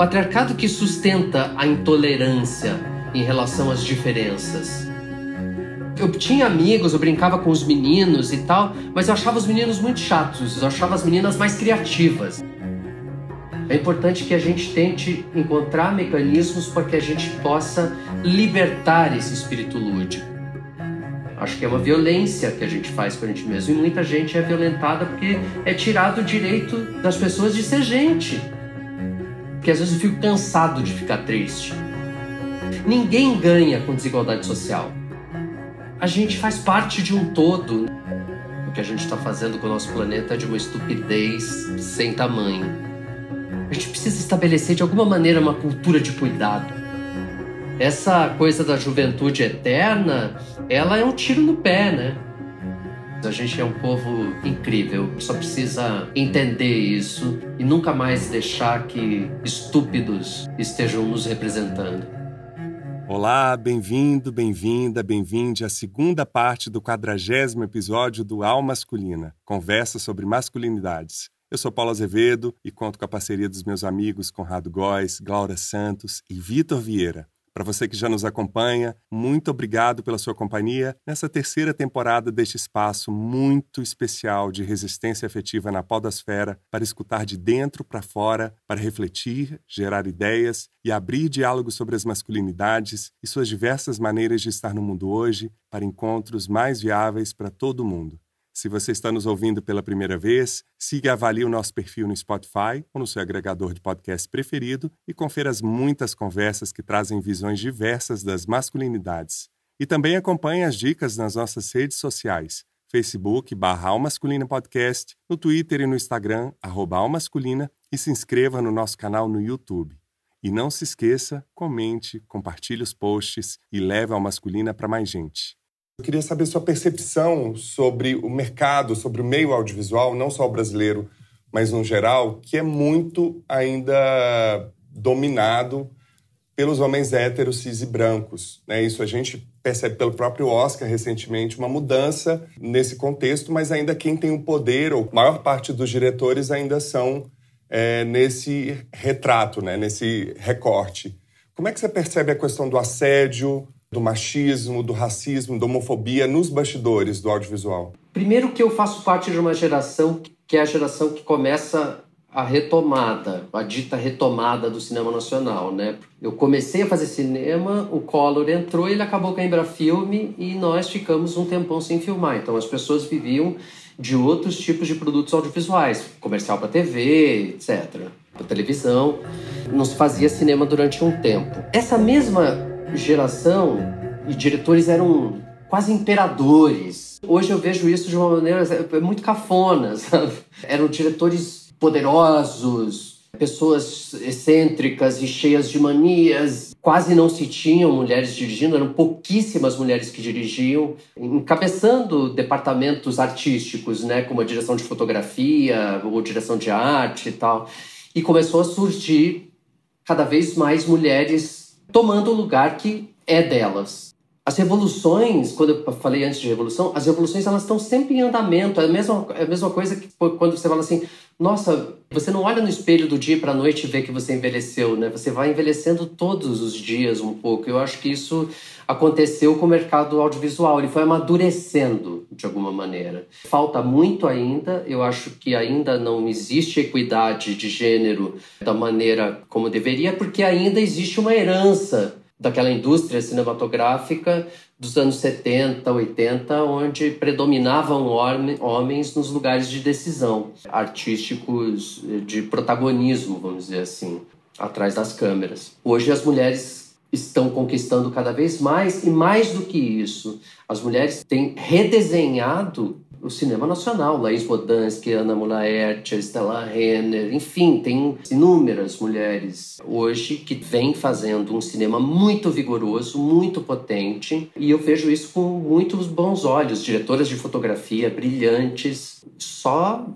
patriarcado que sustenta a intolerância em relação às diferenças. Eu tinha amigos, eu brincava com os meninos e tal, mas eu achava os meninos muito chatos, eu achava as meninas mais criativas. É importante que a gente tente encontrar mecanismos para que a gente possa libertar esse espírito lúdico. Acho que é uma violência que a gente faz com a gente mesmo e muita gente é violentada porque é tirado o direito das pessoas de ser gente. Porque às vezes eu fico cansado de ficar triste. Ninguém ganha com desigualdade social. A gente faz parte de um todo. O que a gente está fazendo com o nosso planeta é de uma estupidez sem tamanho. A gente precisa estabelecer de alguma maneira uma cultura de cuidado. Essa coisa da juventude eterna, ela é um tiro no pé, né? A gente é um povo incrível, só precisa entender isso e nunca mais deixar que estúpidos estejam nos representando. Olá, bem-vindo, bem-vinda, bem-vinde à segunda parte do quadragésimo episódio do Al Masculina, conversa sobre masculinidades. Eu sou Paulo Azevedo e conto com a parceria dos meus amigos Conrado Góes, Glaura Santos e Vitor Vieira. Para você que já nos acompanha, muito obrigado pela sua companhia nessa terceira temporada deste espaço muito especial de resistência afetiva na podosfera para escutar de dentro para fora, para refletir, gerar ideias e abrir diálogo sobre as masculinidades e suas diversas maneiras de estar no mundo hoje para encontros mais viáveis para todo mundo. Se você está nos ouvindo pela primeira vez, siga e avalie o nosso perfil no Spotify ou no seu agregador de podcast preferido e confira as muitas conversas que trazem visões diversas das masculinidades. E também acompanhe as dicas nas nossas redes sociais, Facebook barra Almasculina Podcast, no Twitter e no Instagram, arroba Almasculina, e se inscreva no nosso canal no YouTube. E não se esqueça, comente, compartilhe os posts e leve a Almasculina para mais gente. Eu queria saber sua percepção sobre o mercado, sobre o meio audiovisual, não só o brasileiro, mas no geral, que é muito ainda dominado pelos homens héteros, cis e brancos. Né? Isso a gente percebe pelo próprio Oscar recentemente, uma mudança nesse contexto, mas ainda quem tem o poder, ou maior parte dos diretores ainda são é, nesse retrato, né? nesse recorte. Como é que você percebe a questão do assédio, do machismo, do racismo, da homofobia nos bastidores do audiovisual? Primeiro que eu faço parte de uma geração que é a geração que começa a retomada, a dita retomada do cinema nacional, né? Eu comecei a fazer cinema, o Collor entrou, ele acabou com a Embrafilme e nós ficamos um tempão sem filmar. Então as pessoas viviam de outros tipos de produtos audiovisuais, comercial para TV, etc, para televisão. Não se fazia cinema durante um tempo. Essa mesma geração e diretores eram quase imperadores. Hoje eu vejo isso de uma maneira é muito cafona, sabe? Eram diretores poderosos, pessoas excêntricas e cheias de manias. Quase não se tinham mulheres dirigindo, eram pouquíssimas mulheres que dirigiam, encabeçando departamentos artísticos, né, como a direção de fotografia ou direção de arte e tal. E começou a surgir cada vez mais mulheres tomando o lugar que é delas. As revoluções, quando eu falei antes de revolução, as revoluções elas estão sempre em andamento. É a mesma, é a mesma coisa que quando você fala assim, nossa, você não olha no espelho do dia para a noite e vê que você envelheceu, né? Você vai envelhecendo todos os dias um pouco. Eu acho que isso aconteceu com o mercado audiovisual, ele foi amadurecendo de alguma maneira. Falta muito ainda, eu acho que ainda não existe equidade de gênero da maneira como deveria, porque ainda existe uma herança daquela indústria cinematográfica dos anos 70, 80, onde predominavam homens nos lugares de decisão, artísticos de protagonismo, vamos dizer assim, atrás das câmeras. Hoje as mulheres estão conquistando cada vez mais e mais do que isso, as mulheres têm redesenhado o cinema nacional, Laís Bodansky, Ana Mulaert, Stella Renner, enfim, tem inúmeras mulheres hoje que vêm fazendo um cinema muito vigoroso, muito potente, e eu vejo isso com muitos bons olhos. Diretoras de fotografia brilhantes, só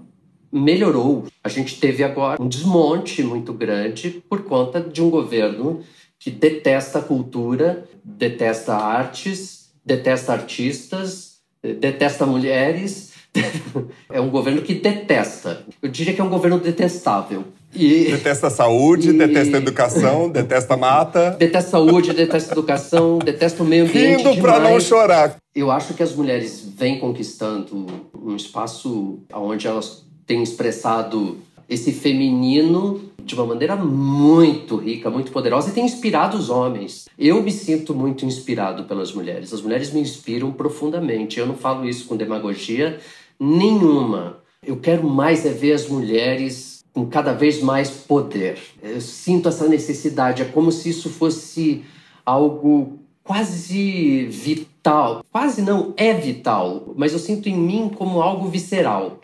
melhorou. A gente teve agora um desmonte muito grande por conta de um governo que detesta a cultura, detesta artes, detesta artistas, detesta mulheres. é um governo que detesta. Eu diria que é um governo detestável. E, detesta a saúde, e, detesta a educação, detesta a mata. Detesta a saúde, detesta a educação, detesta o meio ambiente. Rindo para não chorar. Eu acho que as mulheres vêm conquistando um espaço onde elas têm expressado esse feminino de uma maneira muito rica, muito poderosa e tem inspirado os homens. Eu me sinto muito inspirado pelas mulheres. As mulheres me inspiram profundamente. Eu não falo isso com demagogia nenhuma. Eu quero mais é ver as mulheres com cada vez mais poder. Eu sinto essa necessidade, é como se isso fosse algo quase vital. Quase não é vital, mas eu sinto em mim como algo visceral.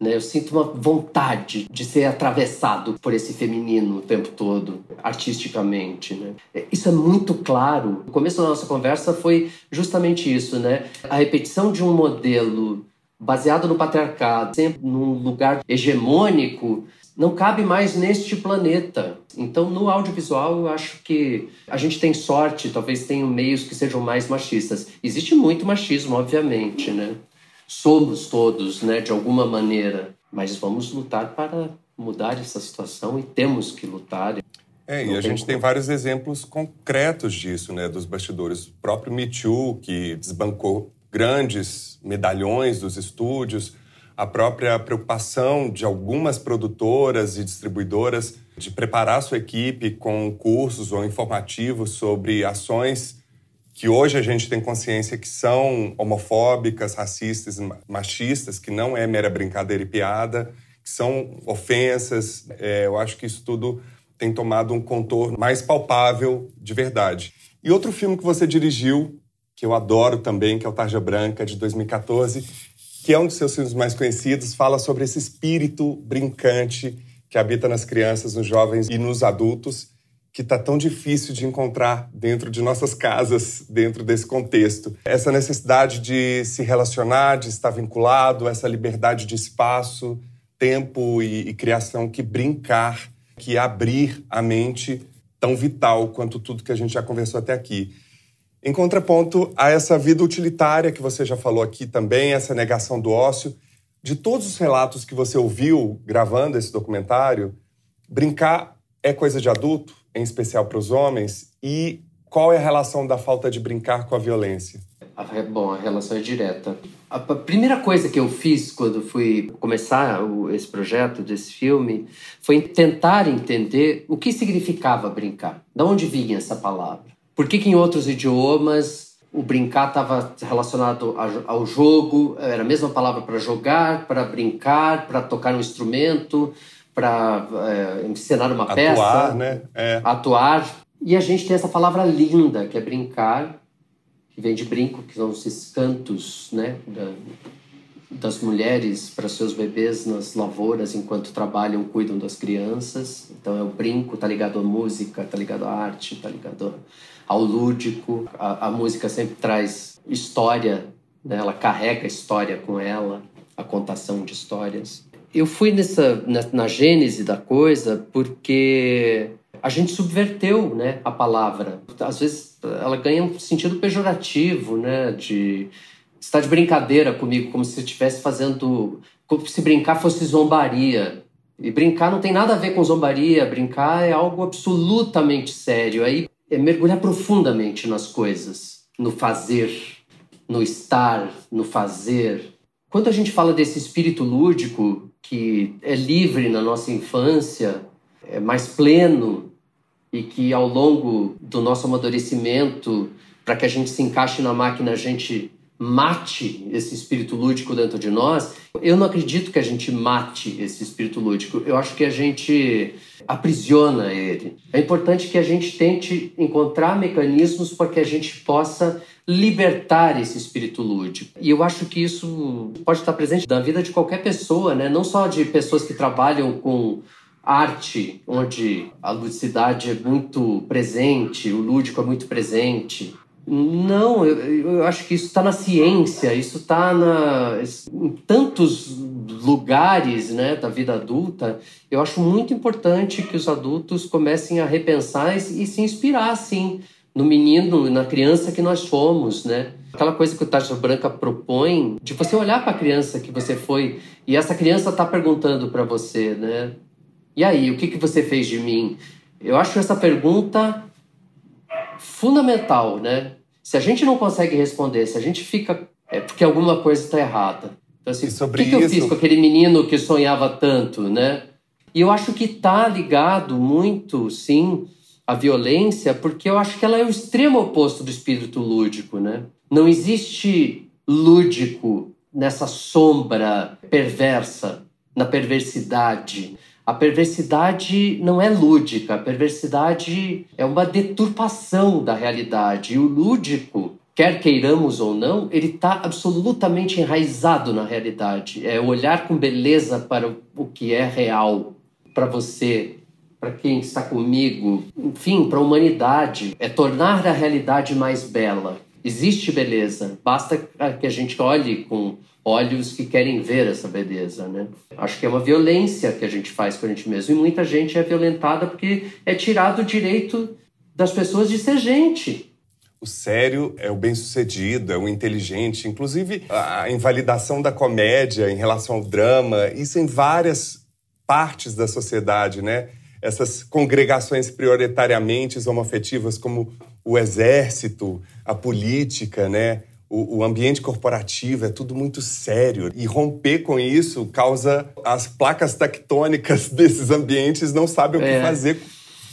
Né? Eu sinto uma vontade de ser atravessado por esse feminino o tempo todo, artisticamente. Né? Isso é muito claro. O começo da nossa conversa foi justamente isso, né? A repetição de um modelo baseado no patriarcado, sempre num lugar hegemônico, não cabe mais neste planeta. Então, no audiovisual, eu acho que a gente tem sorte, talvez tenham meios que sejam mais machistas. Existe muito machismo, obviamente, né? Somos todos, né, de alguma maneira, mas vamos lutar para mudar essa situação e temos que lutar. É, e a gente como. tem vários exemplos concretos disso, né, dos bastidores. O próprio Me Too, que desbancou grandes medalhões dos estúdios, a própria preocupação de algumas produtoras e distribuidoras de preparar sua equipe com cursos ou informativos sobre ações que hoje a gente tem consciência que são homofóbicas, racistas, machistas, que não é mera brincadeira e piada, que são ofensas. É, eu acho que isso tudo tem tomado um contorno mais palpável de verdade. E outro filme que você dirigiu, que eu adoro também, que é o Tarja Branca, de 2014, que é um dos seus filmes mais conhecidos, fala sobre esse espírito brincante que habita nas crianças, nos jovens e nos adultos que está tão difícil de encontrar dentro de nossas casas, dentro desse contexto. Essa necessidade de se relacionar, de estar vinculado, essa liberdade de espaço, tempo e, e criação que brincar, que abrir a mente tão vital quanto tudo que a gente já conversou até aqui. Em contraponto a essa vida utilitária que você já falou aqui também, essa negação do ócio, de todos os relatos que você ouviu gravando esse documentário, brincar é coisa de adulto? Em especial para os homens, e qual é a relação da falta de brincar com a violência? Bom, a relação é direta. A primeira coisa que eu fiz quando fui começar esse projeto desse filme foi tentar entender o que significava brincar. De onde vinha essa palavra? Por que, que em outros idiomas o brincar estava relacionado ao jogo? Era a mesma palavra para jogar, para brincar, para tocar um instrumento? Para é, encenar uma atuar, peça. Atuar, né? É. Atuar. E a gente tem essa palavra linda, que é brincar, que vem de brinco, que são esses cantos, né? Da, das mulheres para seus bebês nas lavouras enquanto trabalham, cuidam das crianças. Então é o brinco, tá ligado à música, tá ligado à arte, tá ligado ao lúdico. A, a música sempre traz história, né? ela carrega história com ela, a contação de histórias eu fui nessa na, na gênese da coisa porque a gente subverteu né, a palavra. Às vezes ela ganha um sentido pejorativo, né? De estar de brincadeira comigo, como se estivesse fazendo. Como se brincar fosse zombaria. E brincar não tem nada a ver com zombaria, brincar é algo absolutamente sério. Aí é mergulhar profundamente nas coisas, no fazer, no estar, no fazer. Quando a gente fala desse espírito lúdico, que é livre na nossa infância, é mais pleno e que ao longo do nosso amadurecimento, para que a gente se encaixe na máquina, a gente mate esse espírito lúdico dentro de nós. Eu não acredito que a gente mate esse espírito lúdico. Eu acho que a gente aprisiona ele. É importante que a gente tente encontrar mecanismos para que a gente possa libertar esse espírito lúdico. E eu acho que isso pode estar presente na vida de qualquer pessoa, né? Não só de pessoas que trabalham com arte, onde a ludicidade é muito presente, o lúdico é muito presente. Não, eu, eu acho que isso está na ciência, isso está em tantos lugares né, da vida adulta. Eu acho muito importante que os adultos comecem a repensar e, e se inspirar, sim, no menino, na criança que nós fomos, né? Aquela coisa que o Taxa Branca propõe, de você olhar para a criança que você foi e essa criança está perguntando para você, né? E aí, o que, que você fez de mim? Eu acho essa pergunta fundamental, né? Se a gente não consegue responder, se a gente fica. É porque alguma coisa está errada. Então, assim, o que, que eu fiz com aquele menino que sonhava tanto, né? E eu acho que está ligado muito, sim, à violência, porque eu acho que ela é o extremo oposto do espírito lúdico, né? Não existe lúdico nessa sombra perversa, na perversidade. A perversidade não é lúdica, a perversidade é uma deturpação da realidade. E o lúdico, quer queiramos ou não, ele está absolutamente enraizado na realidade. É olhar com beleza para o que é real para você, para quem está comigo, enfim, para a humanidade. É tornar a realidade mais bela. Existe beleza, basta que a gente olhe com olhos que querem ver essa beleza, né? Acho que é uma violência que a gente faz com a gente mesmo e muita gente é violentada porque é tirado o direito das pessoas de ser gente. O sério é o bem-sucedido, é o inteligente, inclusive a invalidação da comédia em relação ao drama, isso em várias partes da sociedade, né? Essas congregações prioritariamente homoafetivas como o exército, a política, né? o, o, ambiente corporativo é tudo muito sério. E romper com isso causa as placas tectônicas desses ambientes não sabem o que é. fazer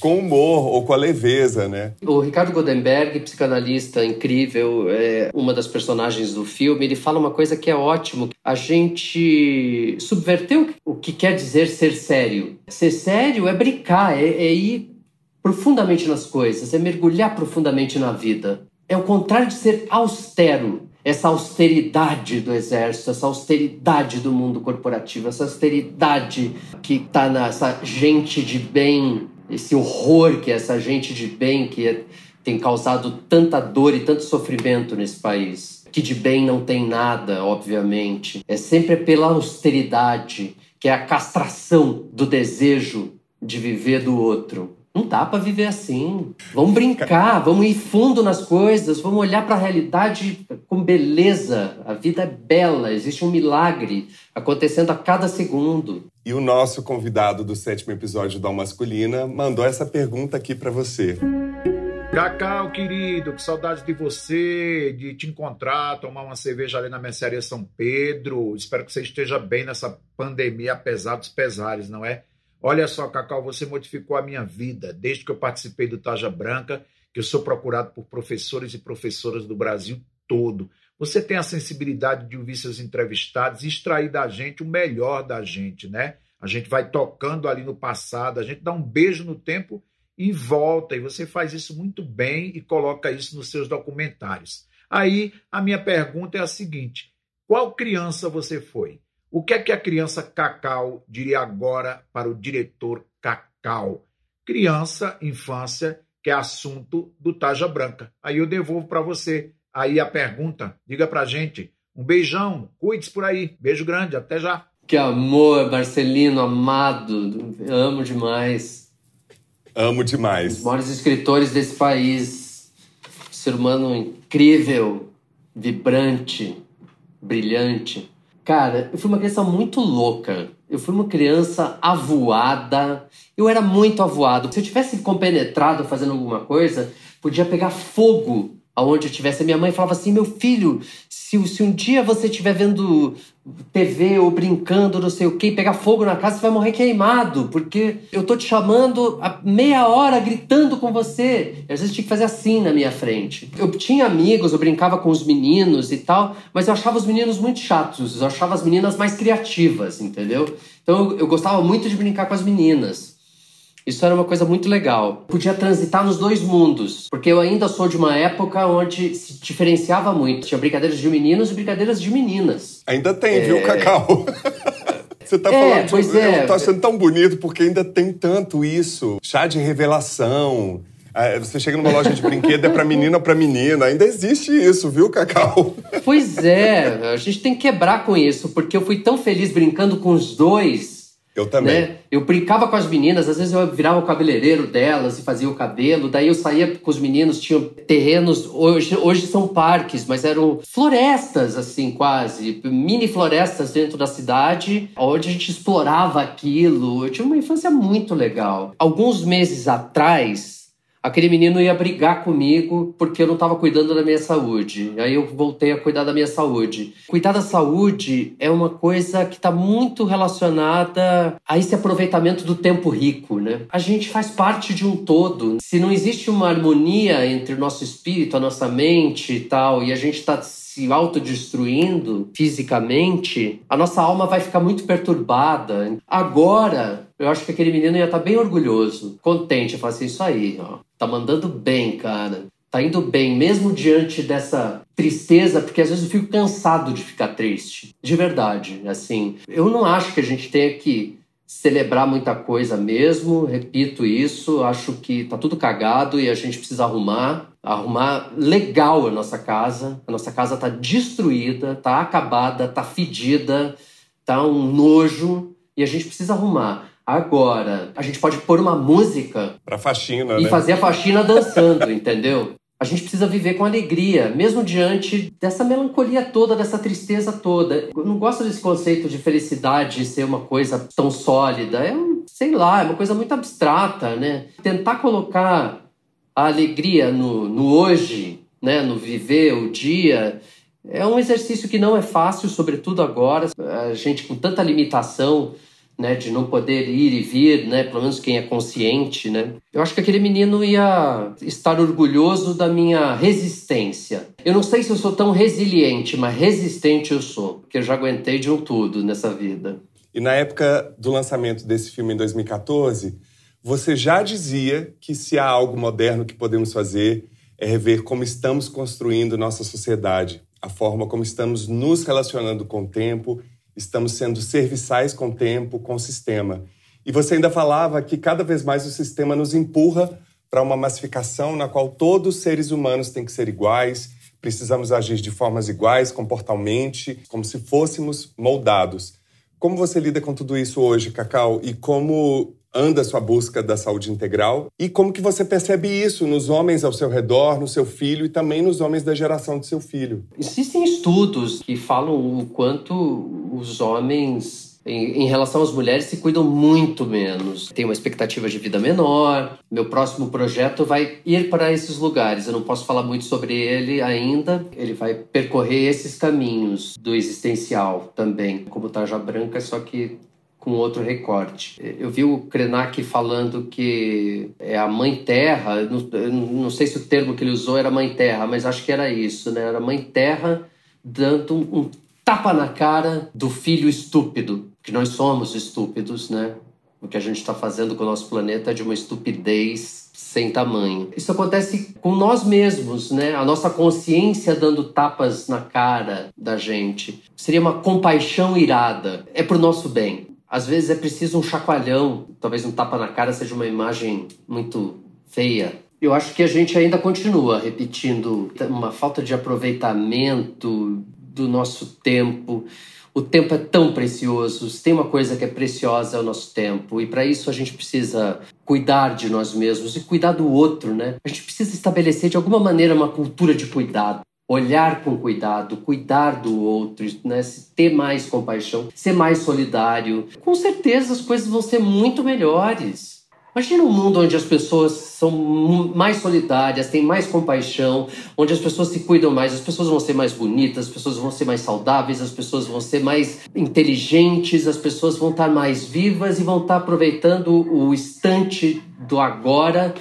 com humor ou com a leveza, né? O Ricardo Goldenberg, psicanalista incrível, é uma das personagens do filme, ele fala uma coisa que é ótimo. A gente subverteu o que quer dizer ser sério. Ser sério é brincar, é, é ir profundamente nas coisas, é mergulhar profundamente na vida é o contrário de ser austero. Essa austeridade do exército, essa austeridade do mundo corporativo, essa austeridade que está nessa gente de bem, esse horror que essa gente de bem que é, tem causado tanta dor e tanto sofrimento nesse país. Que de bem não tem nada, obviamente. É sempre pela austeridade, que é a castração do desejo de viver do outro. Não dá para viver assim. Vamos brincar, vamos ir fundo nas coisas, vamos olhar para a realidade com beleza. A vida é bela, existe um milagre acontecendo a cada segundo. E o nosso convidado do sétimo episódio da Masculina mandou essa pergunta aqui para você. Cacau, querido, que saudade de você, de te encontrar, tomar uma cerveja ali na Mercearia São Pedro. Espero que você esteja bem nessa pandemia, apesar dos pesares, não é? Olha só, Cacau, você modificou a minha vida desde que eu participei do Taja Branca, que eu sou procurado por professores e professoras do Brasil todo. Você tem a sensibilidade de ouvir seus entrevistados e extrair da gente o melhor da gente, né? A gente vai tocando ali no passado, a gente dá um beijo no tempo e volta. E você faz isso muito bem e coloca isso nos seus documentários. Aí a minha pergunta é a seguinte: qual criança você foi? O que é que a criança Cacau diria agora para o diretor Cacau? Criança, infância, que é assunto do Taja Branca. Aí eu devolvo para você. Aí a pergunta, diga pra gente. Um beijão, cuide-se por aí. Beijo grande, até já. Que amor, Marcelino, amado. Amo demais. Amo demais. Os maiores escritores desse país. Ser humano incrível, vibrante, brilhante. Cara, eu fui uma criança muito louca. Eu fui uma criança avoada. Eu era muito avoado. Se eu tivesse compenetrado fazendo alguma coisa, podia pegar fogo aonde eu estivesse. A minha mãe falava assim: meu filho, se, se um dia você estiver vendo TV ou brincando, não sei o que, pegar fogo na casa, você vai morrer queimado, porque eu tô te chamando há meia hora gritando com você. Às vezes tinha que fazer assim na minha frente. Eu tinha amigos, eu brincava com os meninos e tal, mas eu achava os meninos muito chatos, eu achava as meninas mais criativas, entendeu? Então eu, eu gostava muito de brincar com as meninas. Isso era uma coisa muito legal. Podia transitar nos dois mundos, porque eu ainda sou de uma época onde se diferenciava muito. Tinha brincadeiras de meninos e brincadeiras de meninas. Ainda tem, é... viu, Cacau? Você tá é, falando de... é. Eu tô achando tão bonito porque ainda tem tanto isso. Chá de revelação. É, você chega numa loja de brinquedo, é pra menina ou pra menina. Ainda existe isso, viu, Cacau? Pois é, a gente tem que quebrar com isso, porque eu fui tão feliz brincando com os dois Eu também. Né? Eu brincava com as meninas, às vezes eu virava o cabeleireiro delas e fazia o cabelo, daí eu saía com os meninos, tinham terrenos, hoje, hoje são parques, mas eram florestas, assim, quase, mini florestas dentro da cidade, onde a gente explorava aquilo. Eu tive uma infância muito legal. Alguns meses atrás, aquele menino ia brigar comigo porque eu não estava cuidando da minha saúde. Aí eu voltei a cuidar da minha saúde. Cuidar da saúde é uma coisa que está muito relacionada a esse aproveitamento do tempo rico, né? A gente faz parte de um todo. Se não existe uma harmonia entre o nosso espírito, a nossa mente e tal, e a gente está se autodestruindo fisicamente, a nossa alma vai ficar muito perturbada. Agora, eu acho que aquele menino ia estar tá bem orgulhoso, contente, falar assim, isso aí, ó, tá mandando bem, cara. Tá indo bem, mesmo diante dessa tristeza, porque às vezes eu fico cansado de ficar triste. De verdade, assim. Eu não acho que a gente tenha que celebrar muita coisa mesmo, repito isso, acho que tá tudo cagado e a gente precisa arrumar, arrumar legal a nossa casa. A nossa casa tá destruída, tá acabada, tá fedida, tá um nojo e a gente precisa arrumar. Agora, a gente pode pôr uma música para faxina, e né? fazer a faxina dançando, entendeu? A gente precisa viver com alegria, mesmo diante dessa melancolia toda, dessa tristeza toda. Eu não gosto desse conceito de felicidade ser uma coisa tão sólida. É, sei lá, é uma coisa muito abstrata, né? Tentar colocar a alegria no, no hoje, né? no viver o dia, é um exercício que não é fácil, sobretudo agora. A gente com tanta limitação né, de não poder ir e vir, né, pelo menos quem é consciente, né. Eu acho que aquele menino ia estar orgulhoso da minha resistência. Eu não sei se eu sou tão resiliente, mas resistente eu sou, porque eu já aguentei de um tudo nessa vida. E na época do lançamento desse filme em 2014, você já dizia que se há algo moderno que podemos fazer é rever como estamos construindo nossa sociedade, a forma como estamos nos relacionando com o tempo estamos sendo serviçais com o tempo, com o sistema. E você ainda falava que cada vez mais o sistema nos empurra para uma massificação na qual todos os seres humanos têm que ser iguais, precisamos agir de formas iguais, comportalmente, como se fôssemos moldados. Como você lida com tudo isso hoje, Cacau? E como anda a sua busca da saúde integral e como que você percebe isso nos homens ao seu redor, no seu filho e também nos homens da geração do seu filho. Existem estudos que falam o quanto os homens em, relação às mulheres se cuidam muito menos. Tem uma expectativa de vida menor. Meu próximo projeto vai ir para esses lugares. Eu não posso falar muito sobre ele ainda. Ele vai percorrer esses caminhos do existencial também, como Tarja Branca, só que com outro recorte. Eu vi o Krenak falando que é a mãe terra, não, não sei se o termo que ele usou era mãe terra, mas acho que era isso, né? Era mãe terra dando um, um tapa na cara do filho estúpido, que nós somos estúpidos, né? O que a gente está fazendo com o nosso planeta é de uma estupidez sem tamanho. Isso acontece com nós mesmos, né? A nossa consciência dando tapas na cara da gente. Seria uma compaixão irada. É pro nosso bem. Às vezes é preciso um chacoalhão, talvez um tapa na cara seja uma imagem muito feia. Eu acho que a gente ainda continua repetindo uma falta de aproveitamento do nosso tempo. O tempo é tão precioso. Se tem uma coisa que é preciosa é o nosso tempo. E para isso a gente precisa cuidar de nós mesmos e cuidar do outro, né? A gente precisa estabelecer de alguma maneira uma cultura de cuidado olhar com cuidado, cuidar do outro, né? ter mais compaixão, ser mais solidário. Com certeza as coisas vão ser muito melhores. Imagina um mundo onde as pessoas são mais solidárias, têm mais compaixão, onde as pessoas se cuidam mais, as pessoas vão ser mais bonitas, as pessoas vão ser mais saudáveis, as pessoas vão ser mais inteligentes, as pessoas vão estar mais vivas e vão estar aproveitando o instante do agora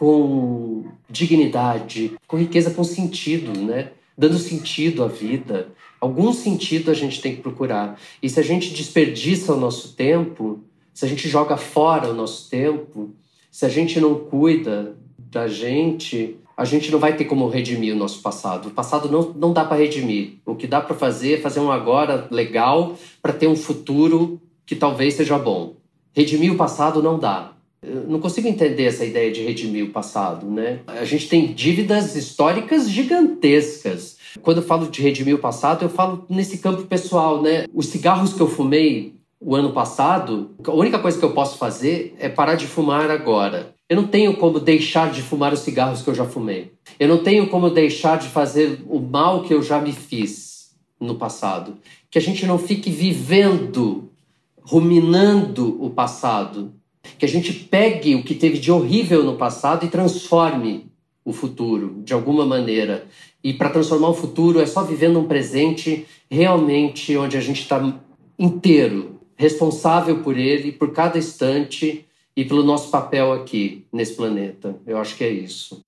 com dignidade, com riqueza, com sentido, né? Dando sentido à vida. Algum sentido a gente tem que procurar. E se a gente desperdiça o nosso tempo, se a gente joga fora o nosso tempo, se a gente não cuida da gente, a gente não vai ter como redimir o nosso passado. O passado não, não dá para redimir. O que dá para fazer é fazer um agora legal para ter um futuro que talvez seja bom. Redimir o passado não dá. Eu não consigo entender essa ideia de redimir o passado, né? A gente tem dívidas históricas gigantescas. Quando eu falo de redimir o passado, eu falo nesse campo pessoal, né? Os cigarros que eu fumei o ano passado, a única coisa que eu posso fazer é parar de fumar agora. Eu não tenho como deixar de fumar os cigarros que eu já fumei. Eu não tenho como deixar de fazer o mal que eu já me fiz no passado. Que a gente não fique vivendo, ruminando o passado. Que a gente pegue o que teve de horrível no passado e transforme o futuro de alguma maneira. E para transformar o futuro é só vivendo um presente realmente onde a gente está inteiro, responsável por ele, por cada instante e pelo nosso papel aqui nesse planeta. Eu acho que é isso.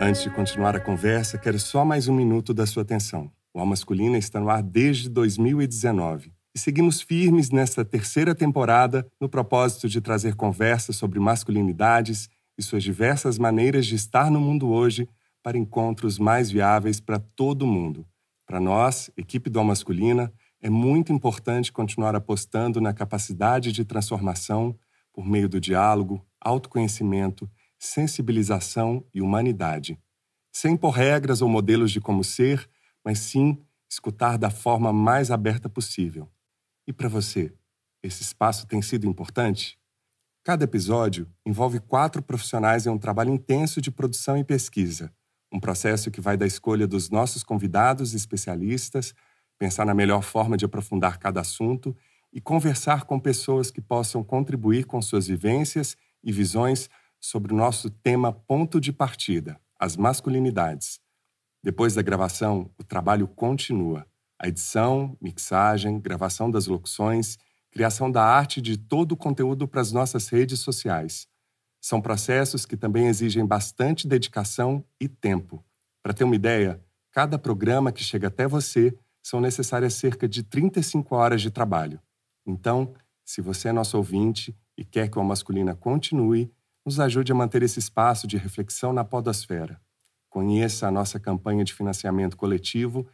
Antes de continuar a conversa, quero só mais um minuto da sua atenção. O Alma Masculina está no ar desde 2019 e seguimos firmes nesta terceira temporada no propósito de trazer conversas sobre masculinidades e suas diversas maneiras de estar no mundo hoje para encontros mais viáveis para todo mundo. Para nós, equipe do Masculina, é muito importante continuar apostando na capacidade de transformação por meio do diálogo, autoconhecimento, sensibilização e humanidade. Sem impor regras ou modelos de como ser, mas sim escutar da forma mais aberta possível. E para você, esse espaço tem sido importante? Cada episódio envolve quatro profissionais em um trabalho intenso de produção e pesquisa, um processo que vai da escolha dos nossos convidados e especialistas, pensar na melhor forma de aprofundar cada assunto e conversar com pessoas que possam contribuir com suas vivências e visões sobre o nosso tema ponto de partida, as masculinidades. Depois da gravação, o trabalho continua a edição, mixagem, gravação das locuções, criação da arte de todo o conteúdo para as nossas redes sociais. São processos que também exigem bastante dedicação e tempo. Para ter uma ideia, cada programa que chega até você são necessárias cerca de 35 horas de trabalho. Então, se você é nosso ouvinte e quer que o Masculina continue, nos ajude a manter esse espaço de reflexão na podosfera. Conheça a nossa campanha de financiamento coletivo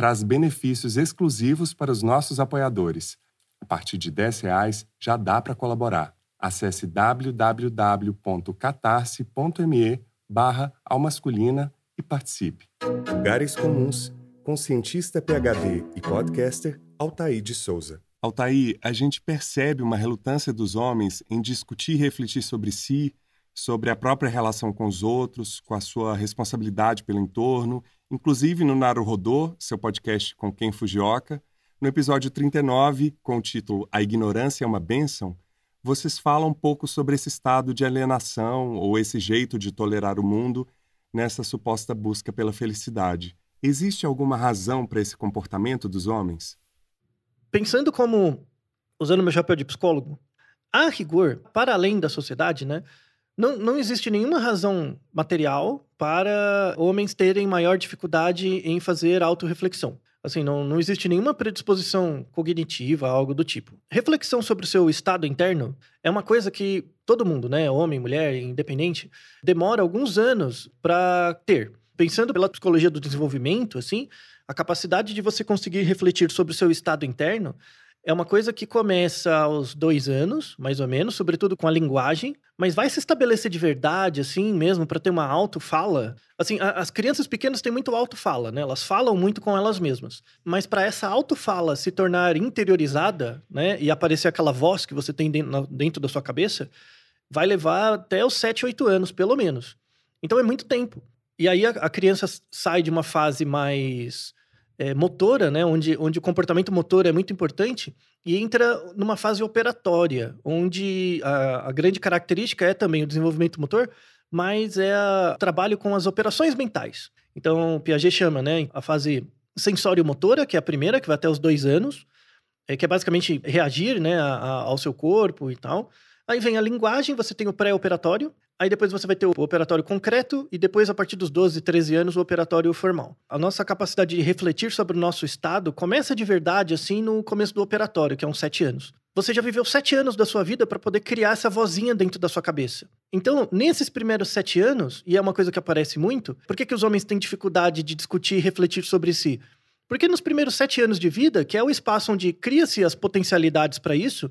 traz benefícios exclusivos para os nossos apoiadores. A partir de R$ reais já dá para colaborar. Acesse www.catarse.me barra almasculina e participe. Lugares Comuns, com cientista PHD e podcaster Altair de Souza. Altair, a gente percebe uma relutância dos homens em discutir e refletir sobre si, sobre a própria relação com os outros, com a sua responsabilidade pelo entorno Inclusive no Naruhodô, seu podcast com Ken Fujioka, no episódio 39, com o título A Ignorância é uma Bênção, vocês falam um pouco sobre esse estado de alienação ou esse jeito de tolerar o mundo nessa suposta busca pela felicidade. Existe alguma razão para esse comportamento dos homens? Pensando como, usando meu chapéu de psicólogo, a rigor, para além da sociedade, né, não, não existe nenhuma razão material para homens terem maior dificuldade em fazer autorreflexão. Assim, não, não existe nenhuma predisposição cognitiva, algo do tipo. Reflexão sobre o seu estado interno é uma coisa que todo mundo, né, homem, mulher, independente, demora alguns anos para ter. Pensando pela psicologia do desenvolvimento, assim, a capacidade de você conseguir refletir sobre o seu estado interno é uma coisa que começa aos dois anos, mais ou menos, sobretudo com a linguagem, mas vai se estabelecer de verdade, assim mesmo, para ter uma autofala. Assim, a, as crianças pequenas têm muito autofala, né? Elas falam muito com elas mesmas. Mas para essa autofala se tornar interiorizada, né? E aparecer aquela voz que você tem dentro, dentro da sua cabeça, vai levar até os 7, 8 anos, pelo menos. Então é muito tempo. E aí a, a criança sai de uma fase mais é, motora, né, onde, onde o comportamento motor é muito importante, e entra numa fase operatória, onde a, a grande característica é também o desenvolvimento motor, mas é o trabalho com as operações mentais. Então, Piaget chama né, a fase sensório-motora, que é a primeira, que vai até os dois anos, é, que é basicamente reagir né, a, a, ao seu corpo e tal. Aí vem a linguagem, você tem o pré-operatório, Aí depois você vai ter o operatório concreto e depois, a partir dos 12, 13 anos, o operatório formal. A nossa capacidade de refletir sobre o nosso estado começa de verdade, assim, no começo do operatório, que é uns 7 anos. Você já viveu sete anos da sua vida para poder criar essa vozinha dentro da sua cabeça. Então, nesses primeiros sete anos, e é uma coisa que aparece muito, por que, que os homens têm dificuldade de discutir e refletir sobre si? Porque nos primeiros sete anos de vida, que é o espaço onde cria-se as potencialidades para isso,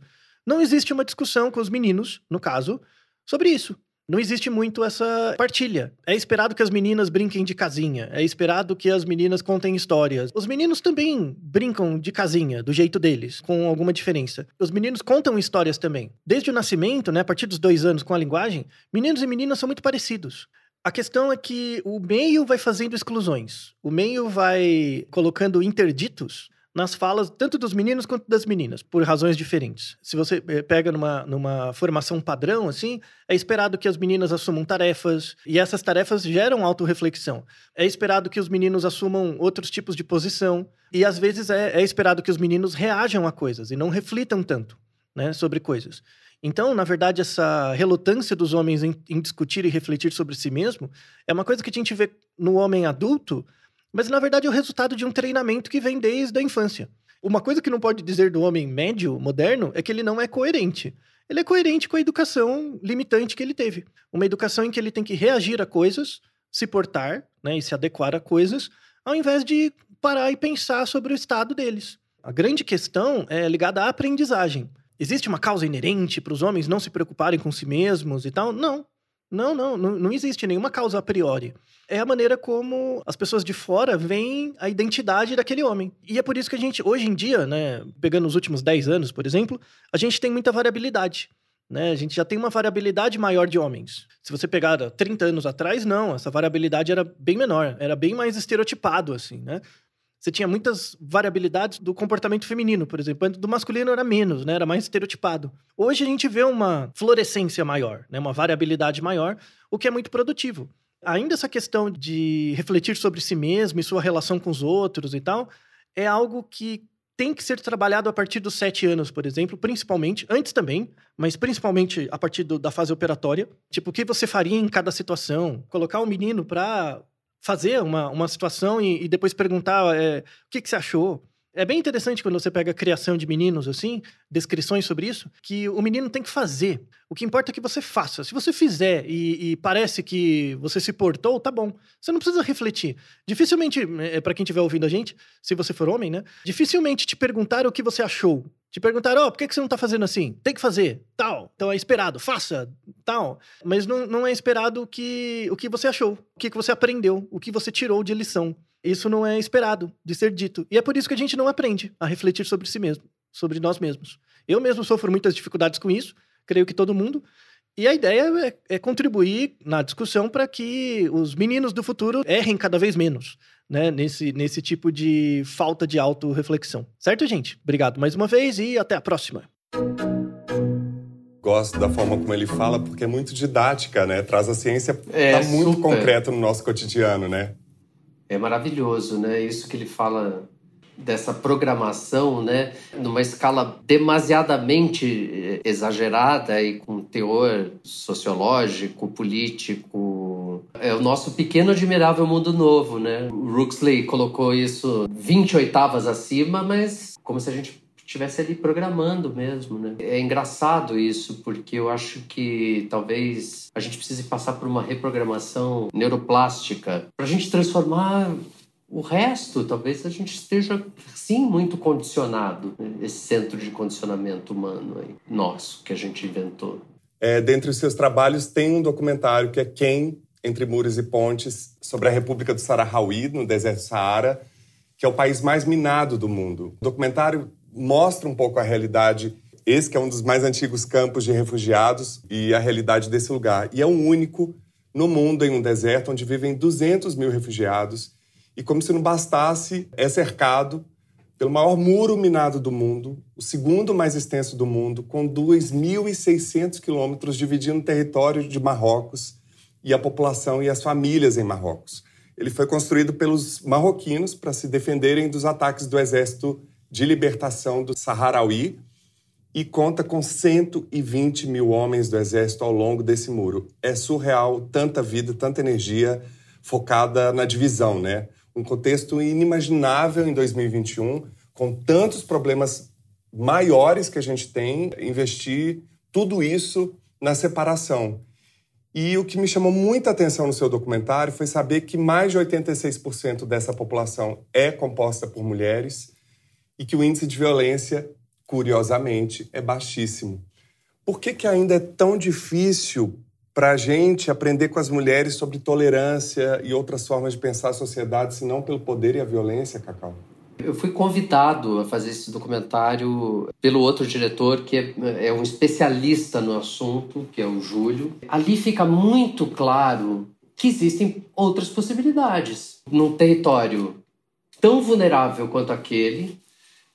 não existe uma discussão com os meninos, no caso, sobre isso. não existe muito essa partilha. É esperado que as meninas brinquem de casinha, é esperado que as meninas contem histórias. Os meninos também brincam de casinha, do jeito deles, com alguma diferença. Os meninos contam histórias também. Desde o nascimento, né, a partir dos dois anos com a linguagem, meninos e meninas são muito parecidos. A questão é que o meio vai fazendo exclusões, o meio vai colocando interditos nas falas tanto dos meninos quanto das meninas, por razões diferentes. Se você eh, pega numa, numa formação padrão, assim, é esperado que as meninas assumam tarefas, e essas tarefas geram autorreflexão. É esperado que os meninos assumam outros tipos de posição, e às vezes é, é esperado que os meninos reajam a coisas e não reflitam tanto né, sobre coisas. Então, na verdade, essa relutância dos homens em, em discutir e refletir sobre si mesmo é uma coisa que a gente vê no homem adulto mas na verdade é o resultado de um treinamento que vem desde a infância. Uma coisa que não pode dizer do homem médio moderno é que ele não é coerente. Ele é coerente com a educação limitante que ele teve. Uma educação em que ele tem que reagir a coisas, se portar né, e se adequar a coisas, ao invés de parar e pensar sobre o estado deles. A grande questão é ligada à aprendizagem. Existe uma causa inerente para os homens não se preocuparem com si mesmos e tal? Não. Não, não, não, existe nenhuma causa a priori. É a maneira como as pessoas de fora veem a identidade daquele homem. E é por isso que a gente, hoje em dia, né, pegando os últimos 10 anos, por exemplo, a gente tem muita variabilidade. Né? A gente já tem uma variabilidade maior de homens. Se você pegar 30 anos atrás, não, essa variabilidade era bem menor, era bem mais estereotipado, assim, né? Você tinha muitas variabilidades do comportamento feminino, por exemplo. Do masculino era menos, né? Era mais estereotipado. Hoje a gente vê uma florescência maior, né? Uma variabilidade maior, o que é muito produtivo. Ainda essa questão de refletir sobre si mesmo e sua relação com os outros e tal, é algo que tem que ser trabalhado a partir dos sete anos, por exemplo, principalmente, antes também, mas principalmente a partir do, da fase operatória. Tipo, o que você faria em cada situação? Colocar o menino para fazer uma, uma situação e, e depois perguntar é, o que, que você achou. É bem interessante quando você pega a criação de meninos, assim, descrições sobre isso, que o menino tem que fazer. O que importa é que você faça. Se você fizer e, e parece que você se portou, tá bom. Você não precisa refletir. Dificilmente, é, para quem estiver ouvindo a gente, se você for homem, né? Dificilmente te perguntar o que você achou. Te perguntaram, oh, por que, que você não tá fazendo assim? Tem que fazer, tal. Então é esperado, faça, tal. Mas não, não é esperado que, o que você achou, o que, que você aprendeu, o que você tirou de lição. Isso não é esperado de ser dito. E é por isso que a gente não aprende a refletir sobre si mesmo, sobre nós mesmos. Eu mesmo sofro muitas dificuldades com isso, creio que todo mundo. E a ideia é, é contribuir na discussão para que os meninos do futuro errem cada vez menos né, nesse, nesse tipo de falta de autorreflexão. Certo, gente? Obrigado mais uma vez e até a próxima. Gosto da forma como ele fala, porque é muito didática, né? Traz a ciência é, tá muito super. concreto no nosso cotidiano, né? É maravilhoso, né? Isso que ele fala dessa programação, né, numa escala demasiadamente eh, exagerada e com teor sociológico, político. É o nosso pequeno admirável mundo novo, né? O Ruxley colocou isso 20 oitavas acima, mas como se a gente estivesse ali programando mesmo, né? É engraçado isso, porque eu acho que talvez a gente precise passar por uma reprogramação neuroplástica para a gente transformar o resto, talvez a gente esteja, sim, muito condicionado, né? esse centro de condicionamento humano aí, nosso, que a gente inventou. É, dentre os seus trabalhos, tem um documentário que é Quem, Entre Muros e Pontes, sobre a República do Saharaui, no deserto Saara, que é o país mais minado do mundo. O documentário mostra um pouco a realidade, esse que é um dos mais antigos campos de refugiados, e a realidade desse lugar. E é o único no mundo em um deserto onde vivem 200 mil refugiados e como se não bastasse, é cercado pelo maior muro minado do mundo, o segundo mais extenso do mundo, com 2.600 quilômetros dividindo o território de Marrocos e a população e as famílias em Marrocos. Ele foi construído pelos marroquinos para se defenderem dos ataques do Exército de Libertação do Saharaui e conta com 120 mil homens do Exército ao longo desse muro. É surreal tanta vida, tanta energia focada na divisão, né? um contexto inimaginável em 2021, com tantos problemas maiores que a gente tem, investir tudo isso na separação. E o que me chamou muita atenção no seu documentário foi saber que mais de 86% dessa população é composta por mulheres e que o índice de violência, curiosamente, é baixíssimo. Por que, que ainda é tão difícil para a gente aprender com as mulheres sobre tolerância e outras formas de pensar a sociedade, se não pelo poder e a violência, Cacau? Eu fui convidado a fazer esse documentário pelo outro diretor, que é, é um especialista no assunto, que é o Júlio. Ali fica muito claro que existem outras possibilidades num território tão vulnerável quanto aquele,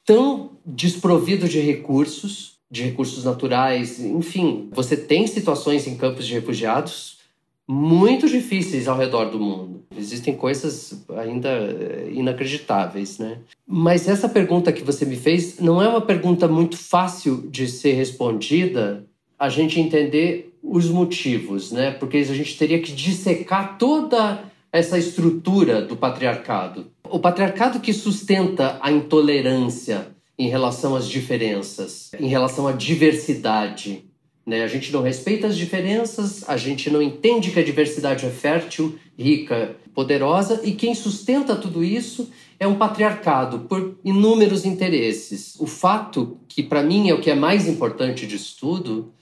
tão desprovido de recursos, de recursos naturais, enfim, você tem situações em campos de refugiados muito difíceis ao redor do mundo. Existem coisas ainda eh, inacreditáveis, né? Mas essa pergunta que você me fez não é uma pergunta muito fácil de ser respondida, a gente entender os motivos, né? Porque a gente teria que dissecar toda essa estrutura do patriarcado. O patriarcado que sustenta a intolerância em relação às diferenças, em relação à diversidade, né? A gente não respeita as diferenças, a gente não entende que a diversidade é fértil, rica, poderosa e quem sustenta tudo isso é um patriarcado por inúmeros interesses. O fato que para mim é o que é mais importante disso tudo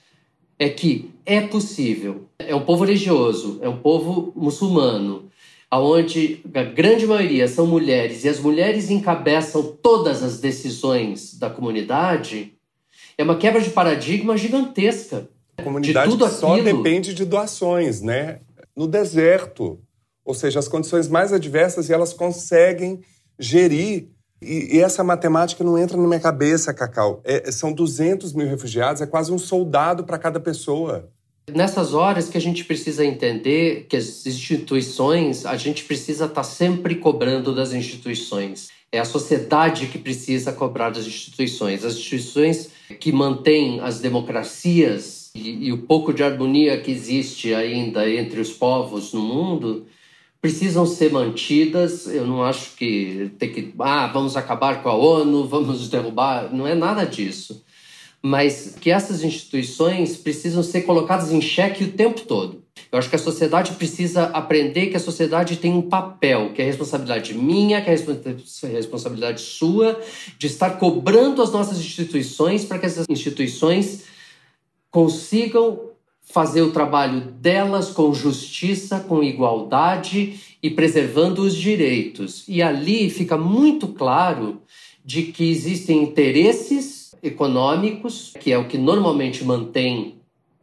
é que é possível. É um povo religioso, é um povo muçulmano, aonde a grande maioria são mulheres e as mulheres encabeçam todas as decisões da comunidade é uma quebra de paradigma gigantesca. A comunidade de tudo só depende de doações, né? No deserto, ou seja, as condições mais adversas e elas conseguem gerir. E, e essa matemática não entra na minha cabeça, Cacau. É, são 200 mil refugiados, é quase um soldado para cada pessoa. Nessas horas que a gente precisa entender que as instituições, a gente precisa estar tá sempre cobrando das instituições. É a sociedade que precisa cobrar das instituições. As instituições que mantêm as democracias e, e o pouco de harmonia que existe ainda entre os povos no mundo precisam ser mantidas. Eu não acho que tem que, ah, vamos acabar com a ONU, vamos derrubar. Não é nada disso. Mas que essas instituições precisam ser colocadas em xeque o tempo todo. Eu acho que a sociedade precisa aprender que a sociedade tem um papel, que é responsabilidade minha, que é responsabilidade sua, de estar cobrando as nossas instituições para que essas instituições consigam fazer o trabalho delas com justiça, com igualdade e preservando os direitos. E ali fica muito claro de que existem interesses econômicos, que é o que normalmente mantém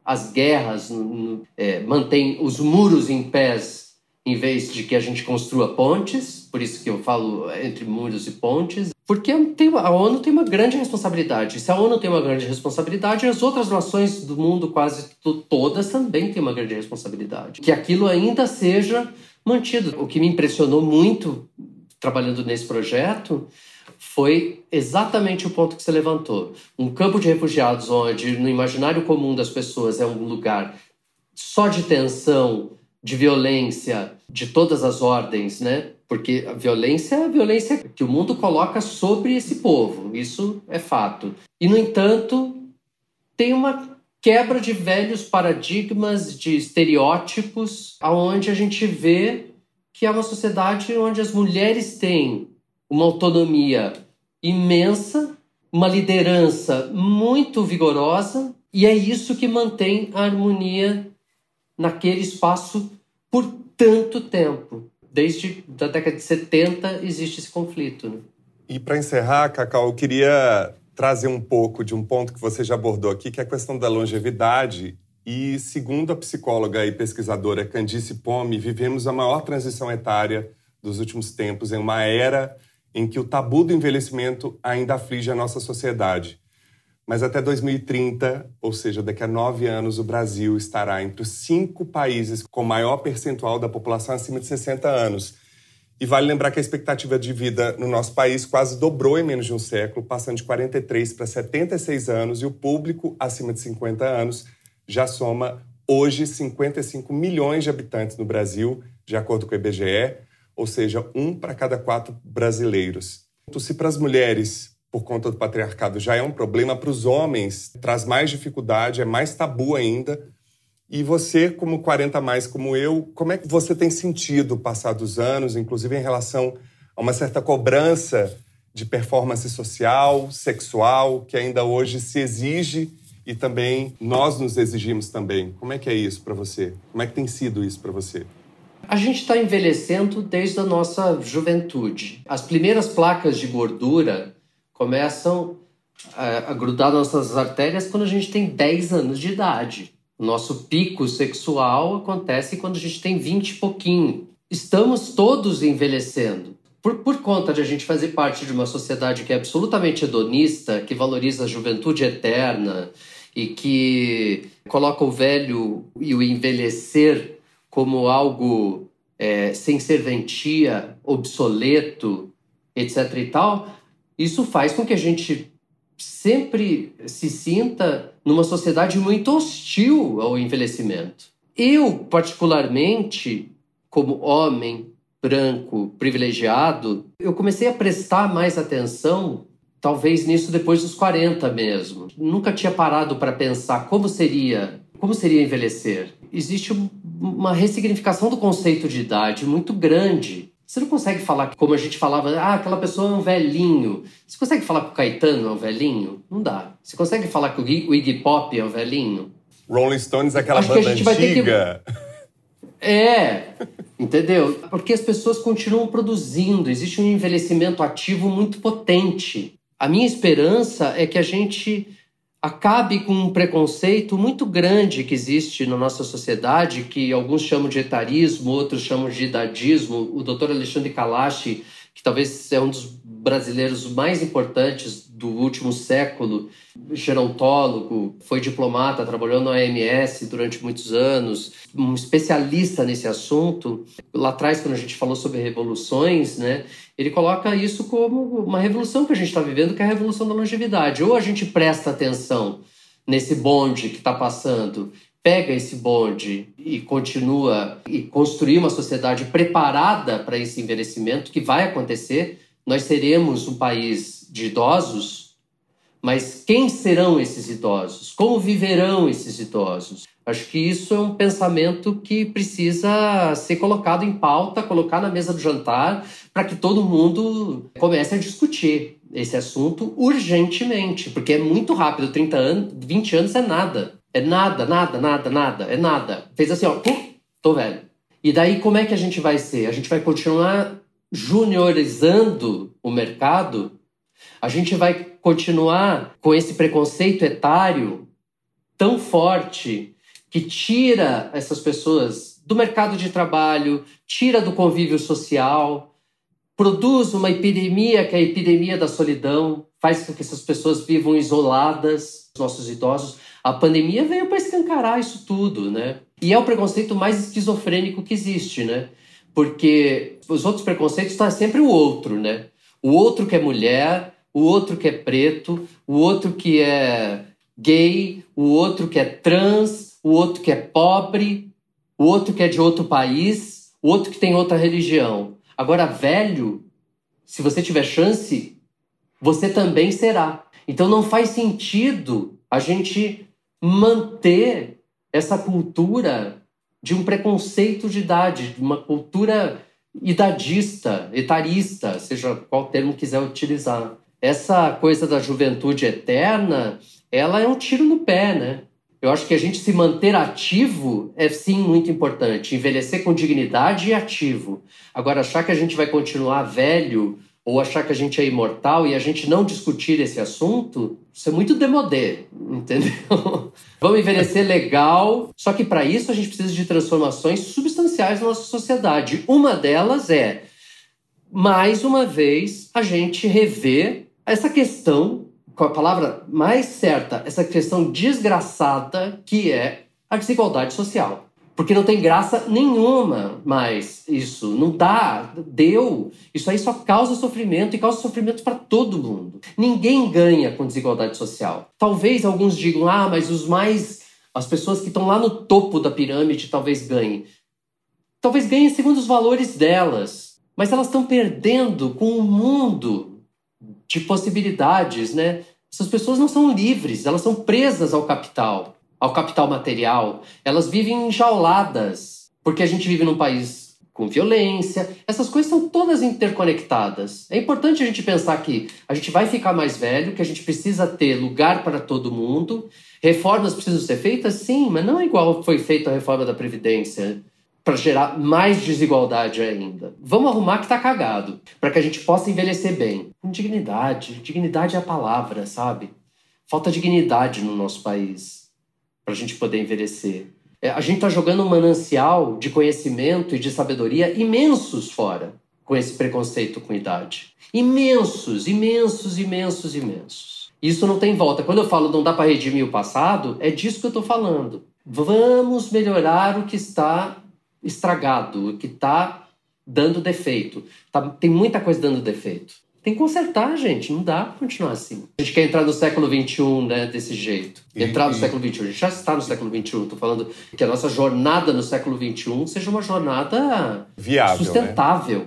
as guerras, é, mantém os muros em pés em vez de que a gente construa pontes, por isso que eu falo entre muros e pontes, porque tem, a ONU tem uma grande responsabilidade. Se a ONU tem uma grande responsabilidade, as outras nações do mundo, quase todas, também têm uma grande responsabilidade. Que aquilo ainda seja mantido. O que me impressionou muito trabalhando nesse projeto foi exatamente o ponto que você levantou. Um campo de refugiados onde, no imaginário comum das pessoas, é um lugar só de tensão, de violência, de todas as ordens, né? Porque a violência é a violência que o mundo coloca sobre esse povo, isso é fato. E, no entanto, tem uma quebra de velhos paradigmas, de estereótipos, aonde a gente vê que é uma sociedade onde as mulheres têm uma autonomia imensa, uma liderança muito vigorosa, e é isso que mantém a harmonia naquele espaço por tanto tempo. Desde a década de 70 existe esse conflito. Né? E para encerrar, Cacau, eu queria trazer um pouco de um ponto que você já abordou aqui, que é a questão da longevidade. E segundo a psicóloga e pesquisadora Candice Pome, vivemos a maior transição etária dos últimos tempos em uma era em que o tabu do envelhecimento ainda aflige a nossa sociedade. Mas até 2030, ou seja, daqui a nove anos, o Brasil estará entre os cinco países com maior percentual da população acima de 60 anos. E vale lembrar que a expectativa de vida no nosso país quase dobrou em menos de um século, passando de 43 para 76 anos, e o público acima de 50 anos já soma hoje 55 milhões de habitantes no Brasil, de acordo com o IBGE, ou seja, um para cada quatro brasileiros. Se para as mulheres, por conta do patriarcado, já é um problema, para os homens traz mais dificuldade, é mais tabu ainda. E você, como 40 mais como eu, como é que você tem sentido passar dos anos, inclusive em relação a uma certa cobrança de performance social, sexual, que ainda hoje se exige e também nós nos exigimos também. Como é que é isso para você? Como é que tem sido isso para você? A gente está envelhecendo desde a nossa juventude. As primeiras placas de gordura começam a, a grudar nossas artérias quando a gente tem 10 anos de idade. Nosso pico sexual acontece quando a gente tem 20 e pouquinho. Estamos todos envelhecendo. Por, por conta de a gente fazer parte de uma sociedade que é absolutamente hedonista, que valoriza a juventude eterna e que coloca o velho e o envelhecer como algo é, sem serventia, obsoleto, etc. e tal, isso faz com que a gente sempre se sinta numa sociedade muito hostil ao envelhecimento. Eu, particularmente, como homem branco privilegiado, eu comecei a prestar mais atenção, talvez nisso depois dos 40 mesmo. Nunca tinha parado para pensar como seria, como seria envelhecer. Existe uma ressignificação do conceito de idade muito grande. Você não consegue falar como a gente falava, ah, aquela pessoa é um velhinho. Você consegue falar que o Caetano é um velhinho? Não dá. Você consegue falar que o Iggy Pop é um velhinho? Rolling Stones, aquela Acho banda antiga. Que... É, entendeu? Porque as pessoas continuam produzindo, existe um envelhecimento ativo muito potente. A minha esperança é que a gente acabe com um preconceito muito grande que existe na nossa sociedade, que alguns chamam de etarismo, outros chamam de idadismo. O doutor Alexandre Kalash, que talvez é um dos brasileiros mais importantes do último século, gerontólogo, foi diplomata, trabalhou na OMS durante muitos anos, um especialista nesse assunto. Lá atrás, quando a gente falou sobre revoluções, né, ele coloca isso como uma revolução que a gente está vivendo, que é a revolução da longevidade. Ou a gente presta atenção nesse bonde que está passando, pega esse bonde e continua e construir uma sociedade preparada para esse envelhecimento que vai acontecer. Nós seremos um país de idosos, mas quem serão esses idosos? Como viverão esses idosos? Acho que isso é um pensamento que precisa ser colocado em pauta, colocar na mesa do jantar, para que todo mundo comece a discutir esse assunto urgentemente, porque é muito rápido, 30 anos, 20 anos é nada. É nada, nada, nada, nada, é nada. Fez assim, ó, tô velho. E daí como é que a gente vai ser? A gente vai continuar juniorizando o mercado? A gente vai continuar com esse preconceito etário tão forte que tira essas pessoas do mercado de trabalho, tira do convívio social, produz uma epidemia que é a epidemia da solidão, faz com que essas pessoas vivam isoladas, nossos idosos. A pandemia veio para escancarar isso tudo, né? E é o preconceito mais esquizofrênico que existe, né? Porque os outros preconceitos estão sempre o outro, né? O outro que é mulher, o outro que é preto, o outro que é gay, o outro que é trans, o outro que é pobre, o outro que é de outro país, o outro que tem outra religião. Agora, velho, se você tiver chance, você também será. Então não faz sentido a gente manter essa cultura de um preconceito de idade, de uma cultura idadista, etarista, seja qual termo quiser utilizar. Essa coisa da juventude eterna, ela é um tiro no pé, né? Eu acho que a gente se manter ativo é sim muito importante. Envelhecer com dignidade e ativo. Agora, achar que a gente vai continuar velho ou achar que a gente é imortal e a gente não discutir esse assunto, isso é muito demodé, entendeu? Vamos envelhecer legal, só que para isso a gente precisa de transformações substanciais na nossa sociedade. Uma delas é, mais uma vez, a gente rever essa questão com a palavra mais certa, essa questão desgraçada que é a desigualdade social. Porque não tem graça nenhuma mais isso. Não dá, deu. Isso aí só causa sofrimento e causa sofrimento para todo mundo. Ninguém ganha com desigualdade social. Talvez alguns digam, ah, mas os mais. As pessoas que estão lá no topo da pirâmide talvez ganhem. Talvez ganhem segundo os valores delas. Mas elas estão perdendo com o mundo de possibilidades, né? Essas pessoas não são livres, elas são presas ao capital, ao capital material. Elas vivem enjauladas, porque a gente vive num país com violência. Essas coisas são todas interconectadas. É importante a gente pensar que a gente vai ficar mais velho, que a gente precisa ter lugar para todo mundo. Reformas precisam ser feitas, sim, mas não é igual foi feita a reforma da Previdência para gerar mais desigualdade ainda. Vamos arrumar que está cagado, para que a gente possa envelhecer bem. Com dignidade. Dignidade é a palavra, sabe? Falta dignidade no nosso país para a gente poder envelhecer. É, a gente está jogando um manancial de conhecimento e de sabedoria imensos fora com esse preconceito com idade. Imensos, imensos, imensos, imensos. Isso não tem volta. Quando eu falo não dá para redimir o passado, é disso que eu estou falando. Vamos melhorar o que está estragado, o que está dando defeito. Tá, tem muita coisa dando defeito. Tem que consertar, gente. Não dá pra continuar assim. A gente quer entrar no século XXI, né, desse jeito. Entrar no século XXI. A gente já está no século XXI. Tô falando que a nossa jornada no século XXI seja uma jornada viável, né? sustentável, né?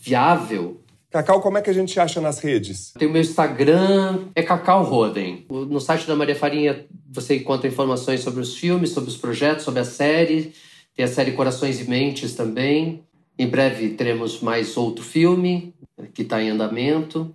viável. Cacau, como é que a gente acha nas redes? Tem o meu Instagram, é Cacau Roden. No site da Maria Farinha você encontra informações sobre os filmes, sobre os projetos, sobre a série. Tem a série Corações e Mentes também. Em breve teremos mais outro filme que está em andamento.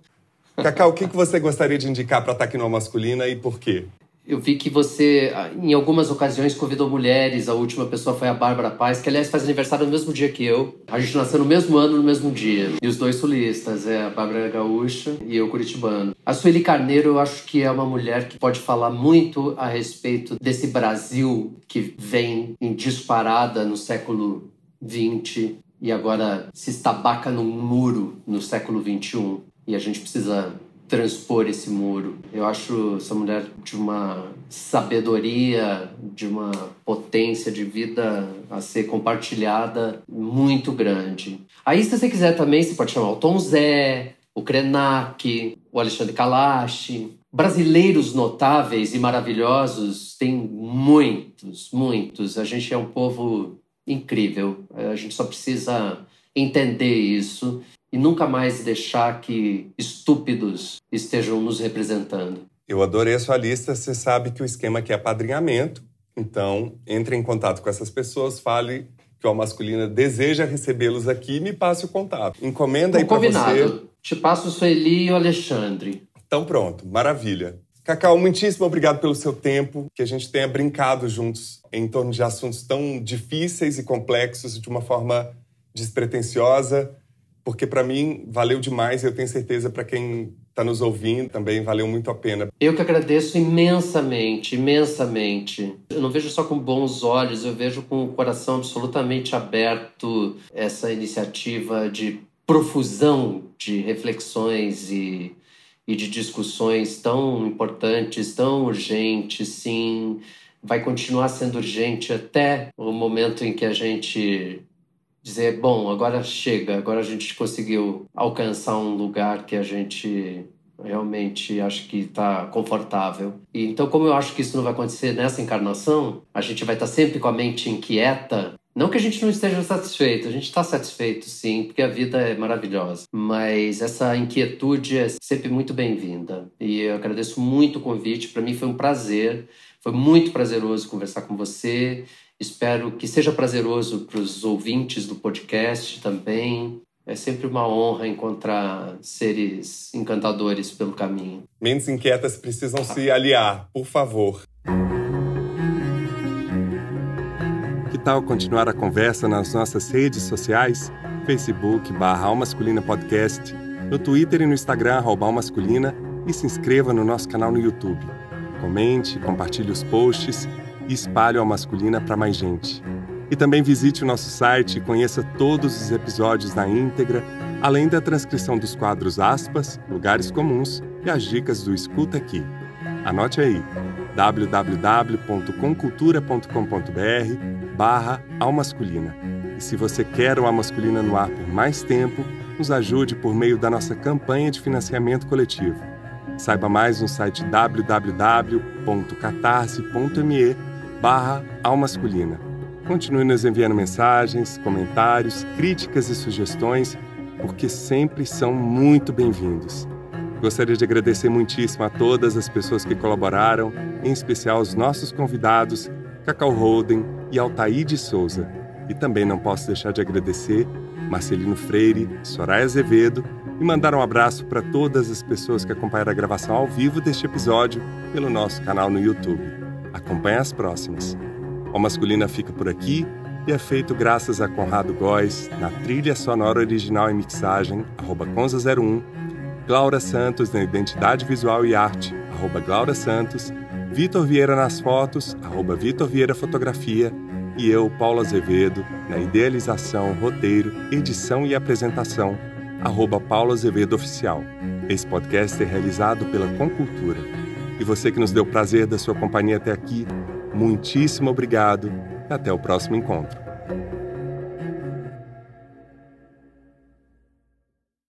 Cacau, o que você gostaria de indicar para estar aqui no Masculina e por quê? Eu vi que você, em algumas ocasiões, convidou mulheres. A última pessoa foi a Bárbara Paz, que, aliás, faz aniversário no mesmo dia que eu. A gente nasceu no mesmo ano, no mesmo dia. E os dois sulistas, é a Bárbara Gaúcha e eu, curitibano. A Sueli Carneiro, eu acho que é uma mulher que pode falar muito a respeito desse Brasil que vem em disparada no século XX e agora se estabaca num muro no século XXI. E a gente precisa transpor esse muro. Eu acho essa mulher de uma sabedoria, de uma potência de vida a ser compartilhada muito grande. Aí, se você quiser também, você pode chamar o Tom Zé, o Krenak, o Alexandre Kalash. Brasileiros notáveis e maravilhosos tem muitos, muitos. A gente é um povo incrível. A gente só precisa entender isso e nunca mais deixar que estúpidos estejam nos representando. Eu adorei a sua lista. Você sabe que o esquema aqui é padrinhamento. Então, entre em contato com essas pessoas, fale que o Masculina deseja recebê-los aqui e me passe o contato. Encomenda aí para você. Te passo o Sueli e o Alexandre. Então pronto, maravilha. Cacau, muitíssimo obrigado pelo seu tempo, que a gente tenha brincado juntos em torno de assuntos tão difíceis e complexos de uma forma despretensiosa porque para mim valeu demais e eu tenho certeza para quem está nos ouvindo também valeu muito a pena. Eu que agradeço imensamente, imensamente. Eu não vejo só com bons olhos, eu vejo com o coração absolutamente aberto essa iniciativa de profusão de reflexões e, e de discussões tão importantes, tão urgentes, sim. Vai continuar sendo urgente até o momento em que a gente dizer, bom, agora chega, agora a gente conseguiu alcançar um lugar que a gente realmente acho que está confortável. E então, como eu acho que isso não vai acontecer nessa encarnação, a gente vai estar tá sempre com a mente inquieta. Não que a gente não esteja satisfeito, a gente está satisfeito sim, porque a vida é maravilhosa. Mas essa inquietude é sempre muito bem-vinda. E eu agradeço muito o convite, para mim foi um prazer, foi muito prazeroso conversar com você. Espero que seja prazeroso para os ouvintes do podcast também. É sempre uma honra encontrar seres encantadores pelo caminho. Mentes inquietas precisam se aliar, por favor. Tal continuar a conversa nas nossas redes sociais? Facebook barra Almasculina Podcast, no Twitter e no Instagram arroba Almasculina e se inscreva no nosso canal no YouTube. Comente, compartilhe os posts e espalhe a masculina para mais gente. E também visite o nosso site e conheça todos os episódios na íntegra, além da transcrição dos quadros aspas, lugares comuns e as dicas do Escuta Aqui. Anote aí www.comcultura.com.br barra Almasculina. E se você quer o Almasculina no ar por mais tempo, nos ajude por meio da nossa campanha de financiamento coletivo. Saiba mais no site www.catarse.me barra almasculina. Continue nos enviando mensagens, comentários, críticas e sugestões, porque sempre são muito bem-vindos. Gostaria de agradecer muitíssimo a todas as pessoas que colaboraram, em especial os nossos convidados, Cacau Holden e Altair de Souza. E também não posso deixar de agradecer Marcelino Freire, Soraya Azevedo e mandar um abraço para todas as pessoas que acompanharam a gravação ao vivo deste episódio pelo nosso canal no YouTube. Acompanhe as próximas. O Masculina fica por aqui e é feito graças a Conrado Góes, na trilha sonora original e mixagem, arroba Conza01, Glaura Santos na identidade visual e arte, arroba Glaura Santos, Vitor Vieira nas fotos, arroba Vitor Vieira Fotografia, e eu, Paulo Azevedo, na idealização, roteiro, edição e apresentação, arroba Paulo Azevedo Oficial. Esse podcast é realizado pela Concultura. E você que nos deu prazer da sua companhia até aqui, muitíssimo obrigado e até o próximo encontro.